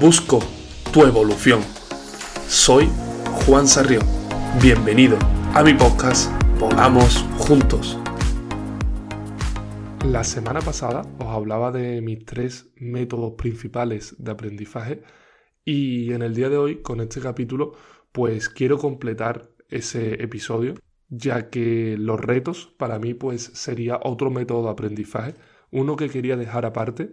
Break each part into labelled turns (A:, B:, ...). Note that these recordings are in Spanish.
A: Busco tu evolución. Soy Juan Sarrión. Bienvenido a mi podcast Volamos Juntos. La semana pasada os hablaba de mis tres métodos principales de aprendizaje y en el día de hoy, con este capítulo, pues quiero completar ese episodio, ya que los retos para mí pues sería otro método de aprendizaje, uno que quería dejar aparte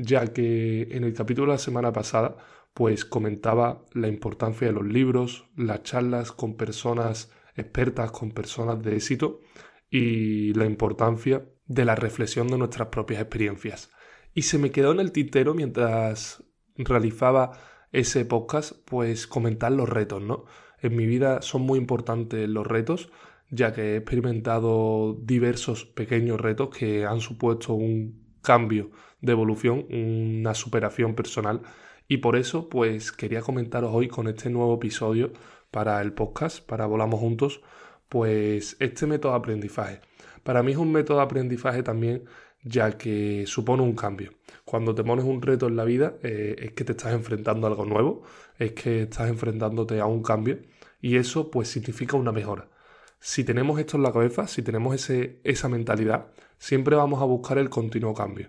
A: ya que en el capítulo de la semana pasada pues comentaba la importancia de los libros, las charlas con personas expertas, con personas de éxito y la importancia de la reflexión de nuestras propias experiencias. Y se me quedó en el tintero mientras realizaba ese podcast, pues comentar los retos, ¿no? En mi vida son muy importantes los retos, ya que he experimentado diversos pequeños retos que han supuesto un cambio de evolución, una superación personal. Y por eso, pues quería comentaros hoy con este nuevo episodio para el podcast, para Volamos Juntos, pues este método de aprendizaje. Para mí es un método de aprendizaje también, ya que supone un cambio. Cuando te pones un reto en la vida, eh, es que te estás enfrentando a algo nuevo, es que estás enfrentándote a un cambio, y eso pues significa una mejora. Si tenemos esto en la cabeza, si tenemos ese, esa mentalidad, siempre vamos a buscar el continuo cambio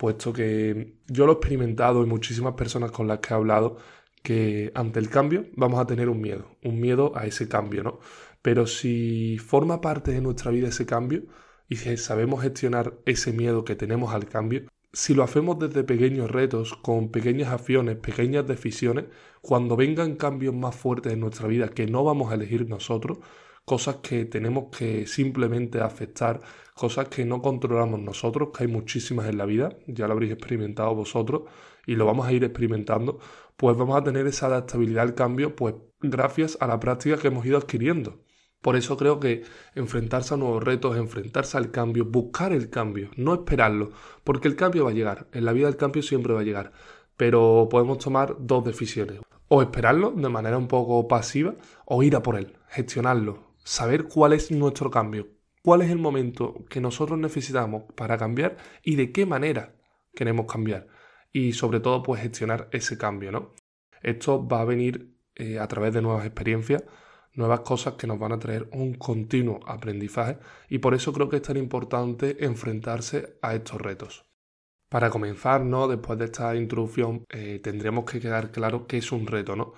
A: puesto que yo lo he experimentado y muchísimas personas con las que he hablado, que ante el cambio vamos a tener un miedo, un miedo a ese cambio, ¿no? Pero si forma parte de nuestra vida ese cambio y si sabemos gestionar ese miedo que tenemos al cambio, si lo hacemos desde pequeños retos, con pequeñas acciones, pequeñas decisiones, cuando vengan cambios más fuertes en nuestra vida que no vamos a elegir nosotros, cosas que tenemos que simplemente aceptar, cosas que no controlamos nosotros, que hay muchísimas en la vida, ya lo habréis experimentado vosotros y lo vamos a ir experimentando, pues vamos a tener esa adaptabilidad al cambio, pues gracias a la práctica que hemos ido adquiriendo. Por eso creo que enfrentarse a nuevos retos, enfrentarse al cambio, buscar el cambio, no esperarlo, porque el cambio va a llegar, en la vida el cambio siempre va a llegar, pero podemos tomar dos decisiones, o esperarlo de manera un poco pasiva, o ir a por él, gestionarlo, saber cuál es nuestro cambio, cuál es el momento que nosotros necesitamos para cambiar y de qué manera queremos cambiar. Y sobre todo, pues gestionar ese cambio, ¿no? Esto va a venir eh, a través de nuevas experiencias, nuevas cosas que nos van a traer un continuo aprendizaje y por eso creo que es tan importante enfrentarse a estos retos. Para comenzar, ¿no? Después de esta introducción, eh, tendremos que quedar claro qué es un reto, ¿no?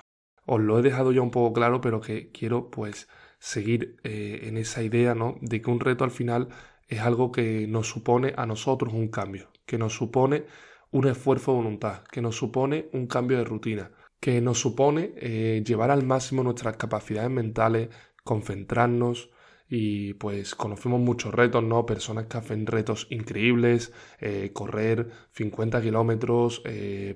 A: Os lo he dejado ya un poco claro, pero que quiero pues seguir eh, en esa idea ¿no? de que un reto al final es algo que nos supone a nosotros un cambio, que nos supone un esfuerzo de voluntad, que nos supone un cambio de rutina, que nos supone eh, llevar al máximo nuestras capacidades mentales, concentrarnos y pues conocemos muchos retos, ¿no? Personas que hacen retos increíbles, eh, correr 50 kilómetros,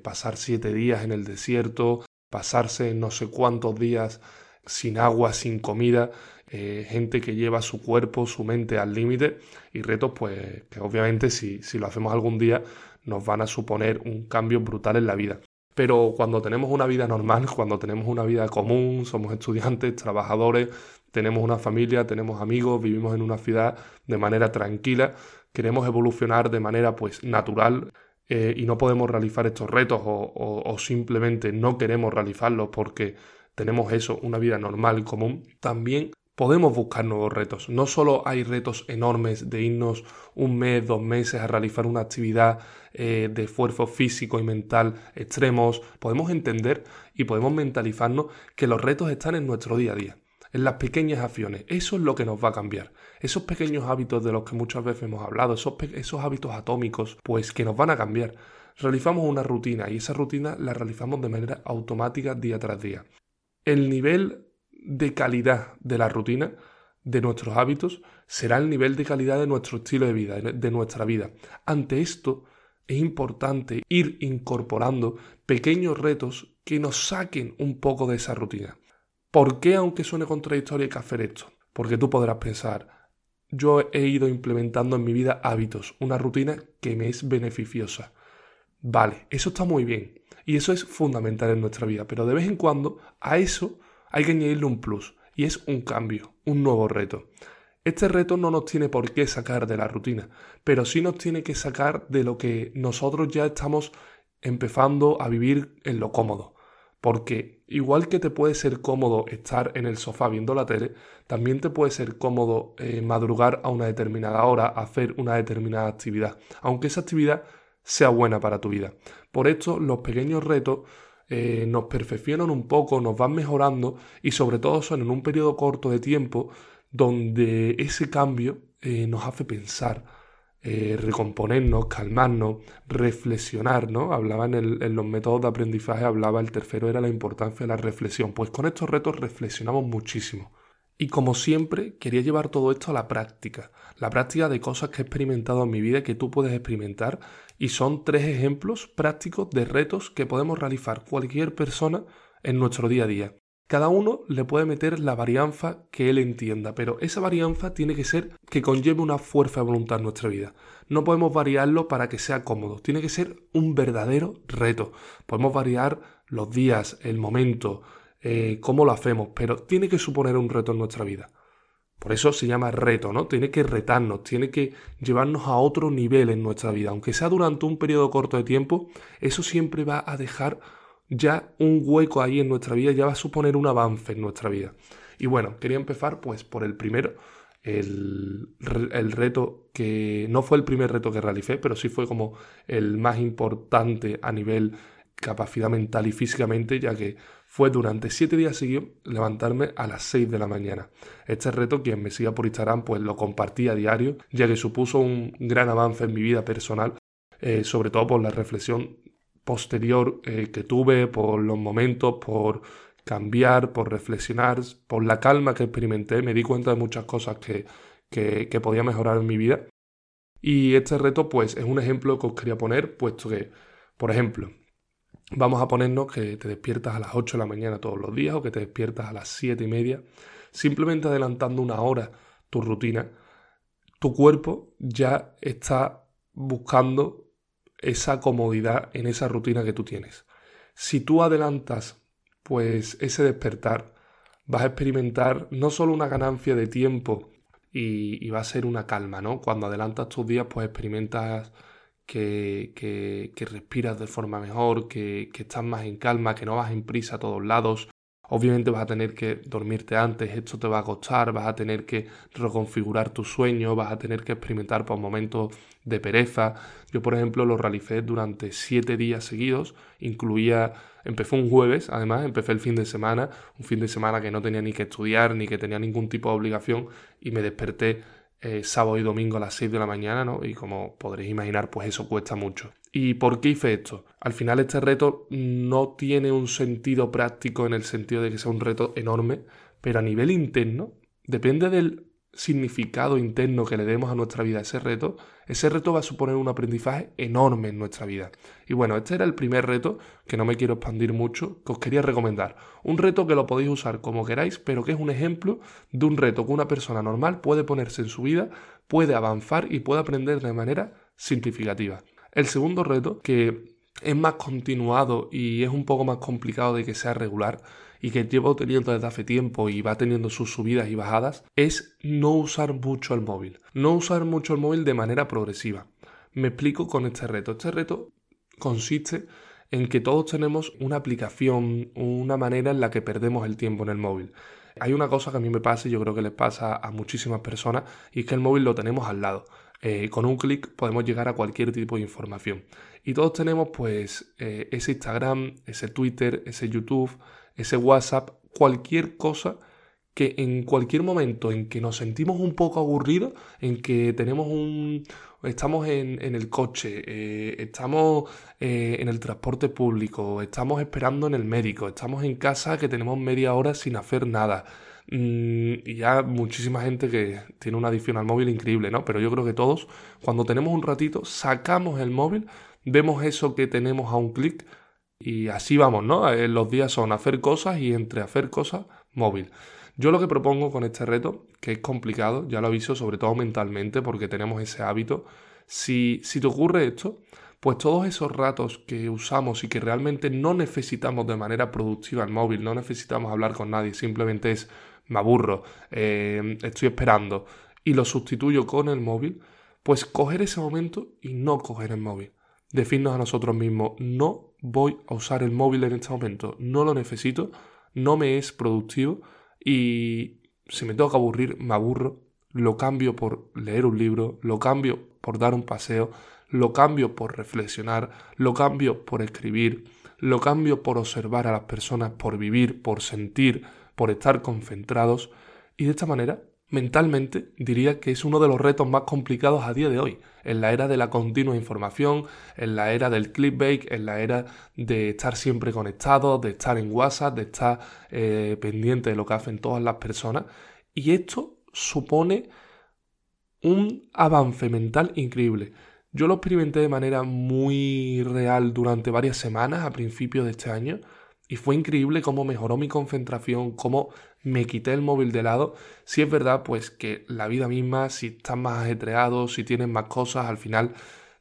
A: pasar 7 días en el desierto, pasarse no sé cuántos días sin agua, sin comida, eh, gente que lleva su cuerpo, su mente al límite y retos pues que obviamente si, si lo hacemos algún día nos van a suponer un cambio brutal en la vida. Pero cuando tenemos una vida normal, cuando tenemos una vida común, somos estudiantes, trabajadores, tenemos una familia, tenemos amigos, vivimos en una ciudad de manera tranquila, queremos evolucionar de manera pues natural eh, y no podemos realizar estos retos o, o simplemente no queremos realizarlos porque tenemos eso, una vida normal, común, también podemos buscar nuevos retos. No solo hay retos enormes de irnos un mes, dos meses a realizar una actividad eh, de esfuerzo físico y mental extremos, podemos entender y podemos mentalizarnos que los retos están en nuestro día a día, en las pequeñas acciones. Eso es lo que nos va a cambiar. Esos pequeños hábitos de los que muchas veces hemos hablado, esos, esos hábitos atómicos, pues que nos van a cambiar. Realizamos una rutina y esa rutina la realizamos de manera automática día tras día el nivel de calidad de la rutina, de nuestros hábitos, será el nivel de calidad de nuestro estilo de vida, de nuestra vida. Ante esto, es importante ir incorporando pequeños retos que nos saquen un poco de esa rutina. ¿Por qué, aunque suene contradictorio, hay que hacer esto? Porque tú podrás pensar, yo he ido implementando en mi vida hábitos, una rutina que me es beneficiosa. Vale, eso está muy bien. Y eso es fundamental en nuestra vida. Pero de vez en cuando a eso hay que añadirle un plus. Y es un cambio, un nuevo reto. Este reto no nos tiene por qué sacar de la rutina, pero sí nos tiene que sacar de lo que nosotros ya estamos empezando a vivir en lo cómodo. Porque igual que te puede ser cómodo estar en el sofá viendo la tele, también te puede ser cómodo eh, madrugar a una determinada hora, hacer una determinada actividad, aunque esa actividad sea buena para tu vida. Por esto, los pequeños retos eh, nos perfeccionan un poco, nos van mejorando y sobre todo son en un periodo corto de tiempo donde ese cambio eh, nos hace pensar, eh, recomponernos, calmarnos, reflexionar, ¿no? Hablaba en, en, los métodos de aprendizaje, hablaba el tercero, era la importancia de la reflexión. Pues con estos retos reflexionamos muchísimo. Y como siempre, quería llevar todo esto a la práctica, la práctica de cosas que he experimentado en mi vida y que tú puedes experimentar. Y son tres ejemplos prácticos de retos que podemos realizar cualquier persona en nuestro día a día. Cada uno le puede meter la varianza que él entienda, pero esa varianza tiene que ser que conlleve una fuerza de voluntad en nuestra vida. No podemos variarlo para que sea cómodo, tiene que ser un verdadero reto. Podemos variar los días, el momento, eh, cómo lo hacemos, pero tiene que suponer un reto en nuestra vida. Por eso se llama reto, ¿no? Tiene que retarnos, tiene que llevarnos a otro nivel en nuestra vida. Aunque sea durante un periodo corto de tiempo, eso siempre va a dejar ya un hueco ahí en nuestra vida, ya va a suponer un avance en nuestra vida. Y bueno, quería empezar pues por el primero, el, el, reto que no fue el primer reto que realicé, pero sí fue como el más importante a nivel capacidad mental y físicamente, ya que fue durante siete días seguidos levantarme a las 6 de la mañana. Este reto, quien me siga por Instagram, pues lo compartí a diario, ya que supuso un gran avance en mi vida personal, eh, sobre todo por la reflexión posterior eh, que tuve, por los momentos, por cambiar, por reflexionar, por la calma que experimenté, me di cuenta de muchas cosas que, que, que podía mejorar en mi vida. Y este reto, pues, es un ejemplo que os quería poner, puesto que, por ejemplo, Vamos a ponernos que te despiertas a las 8 de la mañana todos los días o que te despiertas a las 7 y media. Simplemente adelantando una hora tu rutina, tu cuerpo ya está buscando esa comodidad en esa rutina que tú tienes. Si tú adelantas pues ese despertar, vas a experimentar no solo una ganancia de tiempo y, y va a ser una calma, ¿no? Cuando adelantas tus días pues experimentas que, que, respiras de forma mejor, que, que, estás más en calma, que no vas en prisa a todos lados. Obviamente vas a tener que dormirte antes, esto te va a costar, vas a tener que reconfigurar tu sueño, vas a tener que experimentar por momentos de pereza. Yo, por ejemplo, lo realicé durante siete días seguidos, incluía, empecé un jueves, además, empecé el fin de semana, un fin de semana que no tenía ni que estudiar, ni que tenía ningún tipo de obligación, y me desperté eh, sábado y domingo a las 6 de la mañana, ¿no? Y como podréis imaginar, pues eso cuesta mucho. ¿Y por qué hice esto? Al final este reto no tiene un sentido práctico en el sentido de que sea un reto enorme, pero a nivel interno, depende del significado interno que le demos a nuestra vida ese reto, ese reto va a suponer un aprendizaje enorme en nuestra vida. Y bueno, este era el primer reto, que no me quiero expandir mucho, que os quería recomendar. Un reto que lo podéis usar como queráis, pero que es un ejemplo de un reto que una persona normal puede ponerse en su vida, puede avanzar y puede aprender de manera significativa. El segundo reto, que es más continuado y es un poco más complicado de que sea regular, y que llevo teniendo desde hace tiempo y va teniendo sus subidas y bajadas, es no usar mucho el móvil. No usar mucho el móvil de manera progresiva. Me explico con este reto. Este reto consiste en que todos tenemos una aplicación, una manera en la que perdemos el tiempo en el móvil. Hay una cosa que a mí me pasa y yo creo que les pasa a muchísimas personas y es que el móvil lo tenemos al lado. Eh, con un clic podemos llegar a cualquier tipo de información. Y todos tenemos pues eh, ese Instagram, ese Twitter, ese YouTube, ese WhatsApp, cualquier cosa que en cualquier momento en que nos sentimos un poco aburridos, en que tenemos un... estamos en, el coche, eh, estamos eh, en el transporte público, estamos esperando en el médico, estamos en casa que tenemos media hora sin hacer nada. Mm, y ya muchísima gente que tiene una adicción al móvil increíble, ¿no? Pero yo creo que todos, cuando tenemos un ratito, sacamos el móvil, vemos eso que tenemos a un clic, y así vamos, ¿no? Eh, los días son hacer cosas y entre hacer cosas, móvil. Yo lo que propongo con este reto, que es complicado, ya lo aviso, sobre todo mentalmente, porque tenemos ese hábito, si, si te ocurre esto, pues todos esos ratos que usamos y que realmente no necesitamos de manera productiva el móvil, no necesitamos hablar con nadie, simplemente es me aburro, eh, estoy esperando y lo sustituyo con el móvil, pues coger ese momento y no coger el móvil. decirnos a nosotros mismos, no voy a usar el móvil en este momento, no lo necesito, no me es productivo y si me que aburrir, me aburro, lo cambio por leer un libro, lo cambio por dar un paseo, lo cambio por reflexionar, lo cambio por escribir, lo cambio por observar a las personas, por vivir, por sentir, por estar concentrados. Y de esta manera mentalmente diría que es uno de los retos más complicados a día de hoy, en la era de la continua información, en la era del clickbait, en la era de estar siempre conectados, de estar en WhatsApp, de estar eh, pendiente de lo que hacen todas las personas. Y esto supone un avance mental increíble. Yo lo experimenté de manera muy real durante varias semanas a principios de este año y fue increíble cómo mejoró mi concentración, cómo me quité el móvil de lado. Si es verdad, pues que la vida misma, si estás más ajetreado, si tienes más cosas, al final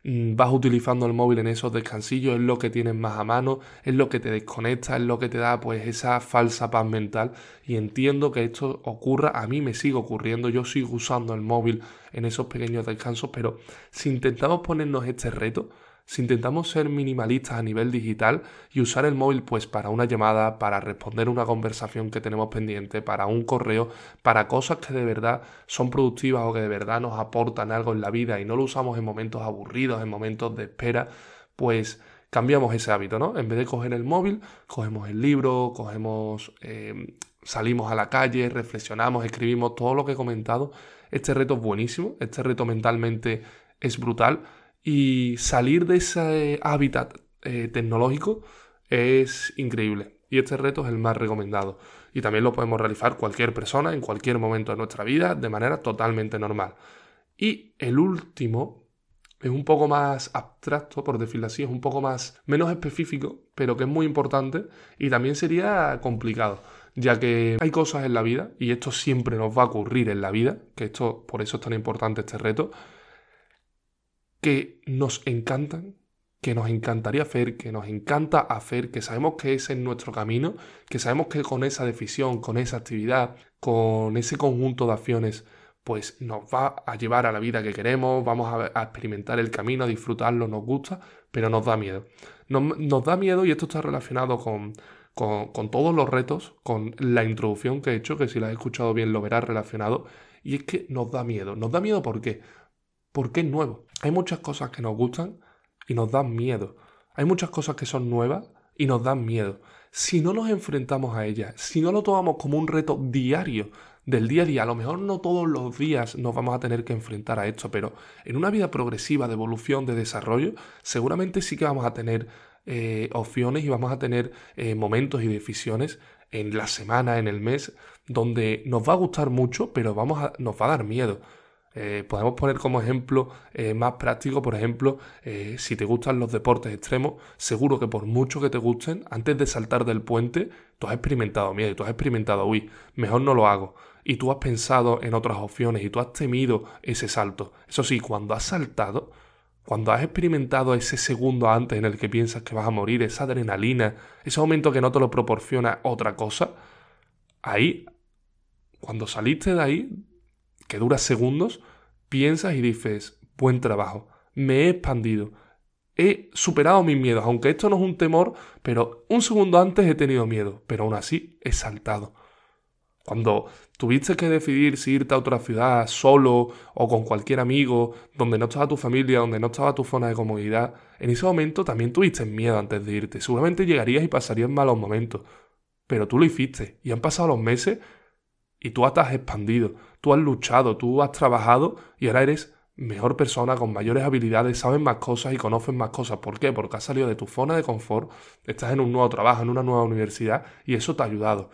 A: mm, vas utilizando el móvil en esos descansillos, es lo que tienes más a mano, es lo que te desconecta, es lo que te da pues esa falsa paz mental. Y entiendo que esto ocurra, a mí me sigue ocurriendo, yo sigo usando el móvil en esos pequeños descansos, pero si intentamos ponernos este reto, si intentamos ser minimalistas a nivel digital y usar el móvil pues para una llamada, para responder una conversación que tenemos pendiente, para un correo, para cosas que de verdad son productivas o que de verdad nos aportan algo en la vida y no lo usamos en momentos aburridos, en momentos de espera, pues cambiamos ese hábito, ¿no? En vez de coger el móvil, cogemos el libro, cogemos, eh, salimos a la calle, reflexionamos, escribimos todo lo que he comentado. Este reto es buenísimo, este reto mentalmente es brutal y salir de ese hábitat eh, tecnológico es increíble. Y este reto es el más recomendado. Y también lo podemos realizar cualquier persona en cualquier momento de nuestra vida de manera totalmente normal. Y el último es un poco más abstracto, por decirlo así, es un poco más menos específico, pero que es muy importante y también sería complicado, ya que hay cosas en la vida, y esto siempre nos va a ocurrir en la vida, que esto por eso es tan importante este reto, que nos encantan, que nos encantaría hacer, que nos encanta hacer, que sabemos que ese es nuestro camino, que sabemos que con esa decisión, con esa actividad, con ese conjunto de acciones, pues nos va a llevar a la vida que queremos, vamos a, experimentar el camino, a disfrutarlo, nos gusta, pero nos da miedo. Nos, da miedo y esto está relacionado con, con, con, todos los retos, con la introducción que he hecho, que si la has escuchado bien lo verás relacionado, y es que nos da miedo. ¿Nos da miedo por qué? Porque es nuevo. Hay muchas cosas que nos gustan y nos dan miedo. Hay muchas cosas que son nuevas y nos dan miedo. Si no nos enfrentamos a ellas, si no lo tomamos como un reto diario del día a día, a lo mejor no todos los días nos vamos a tener que enfrentar a esto, pero en una vida progresiva de evolución, de desarrollo, seguramente sí que vamos a tener eh, opciones y vamos a tener eh, momentos y decisiones en la semana, en el mes, donde nos va a gustar mucho, pero vamos a, nos va a dar miedo. Eh, podemos poner como ejemplo eh, más práctico, por ejemplo, eh, si te gustan los deportes extremos, seguro que por mucho que te gusten, antes de saltar del puente, tú has experimentado miedo, tú has experimentado, uy, mejor no lo hago. Y tú has pensado en otras opciones y tú has temido ese salto. Eso sí, cuando has saltado, cuando has experimentado ese segundo antes en el que piensas que vas a morir, esa adrenalina, ese momento que no te lo proporciona otra cosa, ahí, cuando saliste de ahí, que dura segundos, piensas y dices, buen trabajo, me he expandido, he superado mis miedos, aunque esto no es un temor, pero un segundo antes he tenido miedo, pero aún así he saltado. Cuando tuviste que decidir si irte a otra ciudad solo o con cualquier amigo, donde no estaba tu familia, donde no estaba tu zona de comodidad, en ese momento también tuviste miedo antes de irte. Seguramente llegarías y pasarías malos momentos. Pero tú lo hiciste y han pasado los meses y tú has expandido, tú has luchado, tú has trabajado y ahora eres mejor persona, con mayores habilidades, sabes más cosas y conoces más cosas. ¿Por qué? Porque has salido de tu zona de confort, estás en un nuevo trabajo, en una nueva universidad y eso te ha ayudado.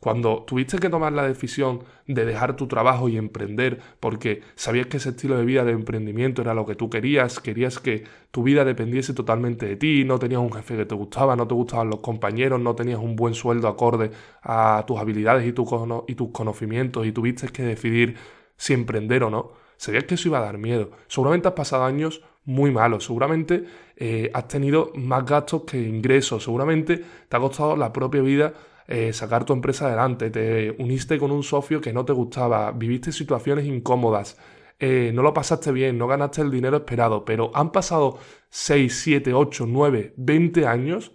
A: Cuando tuviste que tomar la decisión de dejar tu trabajo y emprender porque sabías que ese estilo de vida de emprendimiento era lo que tú querías, querías que tu vida dependiese totalmente de ti, no tenías un jefe que te gustaba, no te gustaban los compañeros, no tenías un buen sueldo acorde a tus habilidades y, tus conocimientos y tuviste que decidir si emprender o no, sabías que eso iba a dar miedo. Seguramente has pasado años muy malos, seguramente eh, has tenido más gastos que ingresos, seguramente te ha costado la propia vida eh, sacar tu empresa adelante, te uniste con un socio que no te gustaba, viviste situaciones incómodas, eh, no lo pasaste bien, no ganaste el dinero esperado, pero han pasado 6, 7, 8, 9, 20 años.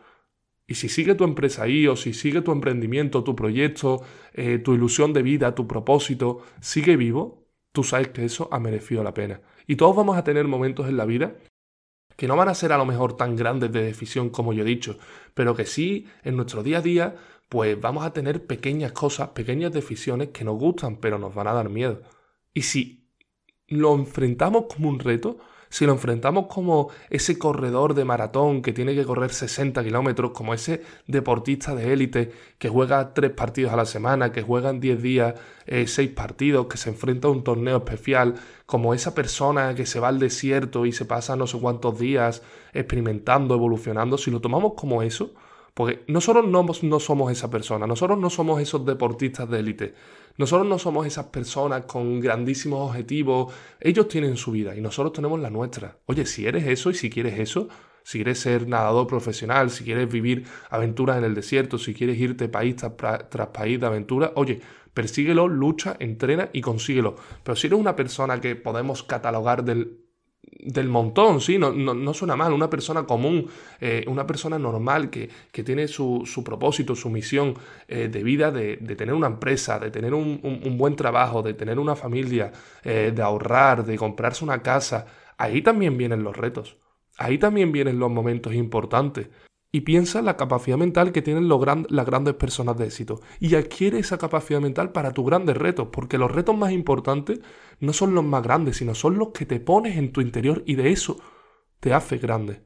A: Y si sigue tu empresa ahí o si sigue tu emprendimiento, tu proyecto, eh, tu ilusión de vida, tu propósito, sigue vivo, tú sabes que eso ha merecido la pena. Y todos vamos a tener momentos en la vida que no van a ser a lo mejor tan grandes de decisión como yo he dicho, pero que sí en nuestro día a día pues vamos a tener pequeñas cosas, pequeñas decisiones que nos gustan, pero nos van a dar miedo. Y si lo enfrentamos como un reto, si lo enfrentamos como ese corredor de maratón que tiene que correr 60 kilómetros, como ese deportista de élite que juega tres partidos a la semana, que juega en 10 días eh, seis partidos, que se enfrenta a un torneo especial, como esa persona que se va al desierto y se pasa no sé cuántos días experimentando, evolucionando, si lo tomamos como eso, porque nosotros no, somos esa persona, nosotros no somos esos deportistas de élite, nosotros no somos esas personas con grandísimos objetivos, ellos tienen su vida y nosotros tenemos la nuestra. Oye, si eres eso y si quieres eso, si quieres ser nadador profesional, si quieres vivir aventuras en el desierto, si quieres irte país tras, tras país de aventura, oye, persíguelo, lucha, entrena y consíguelo. Pero si eres una persona que podemos catalogar del del montón, sí, no, no, suena mal, una persona común, eh, una persona normal que, tiene su, propósito, su misión eh, de vida, de, tener una empresa, de tener un, buen trabajo, de tener una familia, eh, de ahorrar, de comprarse una casa, ahí también vienen los retos, ahí también vienen los momentos importantes. Y piensa en la capacidad mental que tienen las grandes personas de éxito. Y adquiere esa capacidad mental para tus grandes retos, porque los retos más importantes no son los más grandes, sino son los que te pones en tu interior y de eso te hace grande.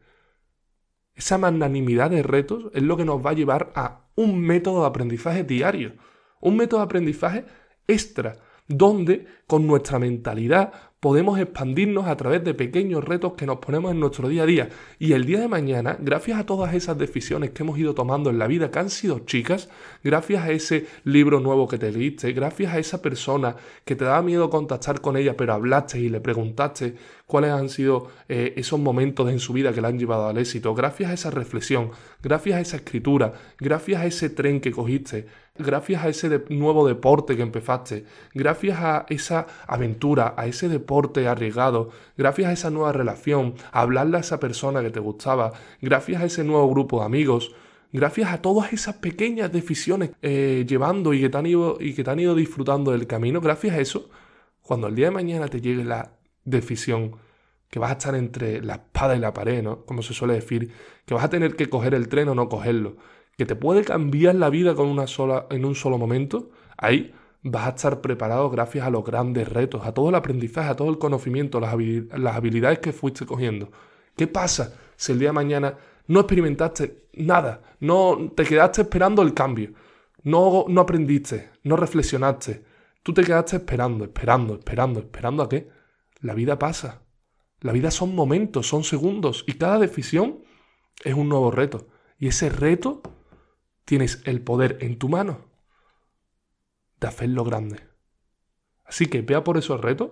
A: Esa magnanimidad de retos es lo que nos va a llevar a un método de aprendizaje diario, un método de aprendizaje extra, donde con nuestra mentalidad podemos expandirnos a través de pequeños retos que nos ponemos en nuestro día a día. Y el día de mañana, gracias a todas esas decisiones que hemos ido tomando en la vida, que han sido chicas, gracias a ese libro nuevo que te leíste, gracias a esa persona que te daba miedo contactar con ella, pero hablaste y le preguntaste cuáles han sido eh, esos momentos en su vida que la han llevado al éxito, gracias a esa reflexión, gracias a esa escritura, gracias a ese tren que cogiste, gracias a ese nuevo deporte que empezaste, gracias a esa aventura, a ese deporte arriesgado, gracias a esa nueva relación, hablarle a esa persona que te gustaba, gracias a ese nuevo grupo de amigos, gracias a todas esas pequeñas decisiones eh, llevando y que, te han ido, y que te han ido disfrutando del camino, gracias a eso, cuando el día de mañana te llegue la decisión que vas a estar entre la espada y la pared, ¿no? Como se suele decir, que vas a tener que coger el tren o no cogerlo, que te puede cambiar la vida con una sola, en un solo momento, ahí vas a estar preparado gracias a los grandes retos, a todo el aprendizaje, a todo el conocimiento, las, habilidades que fuiste cogiendo. ¿Qué pasa si el día de mañana no experimentaste nada, no te quedaste esperando el cambio, no, no aprendiste, no reflexionaste, tú te quedaste esperando, esperando, esperando, esperando a qué? La vida pasa. La vida son momentos, son segundos y cada decisión es un nuevo reto. Y ese reto tienes el poder en tu mano de hacerlo grande. Así que vea por esos retos,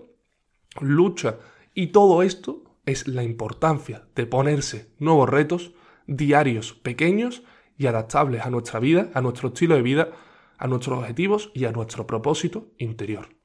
A: lucha y todo esto es la importancia de ponerse nuevos retos diarios, pequeños y adaptables a nuestra vida, a nuestro estilo de vida, a nuestros objetivos y a nuestro propósito interior.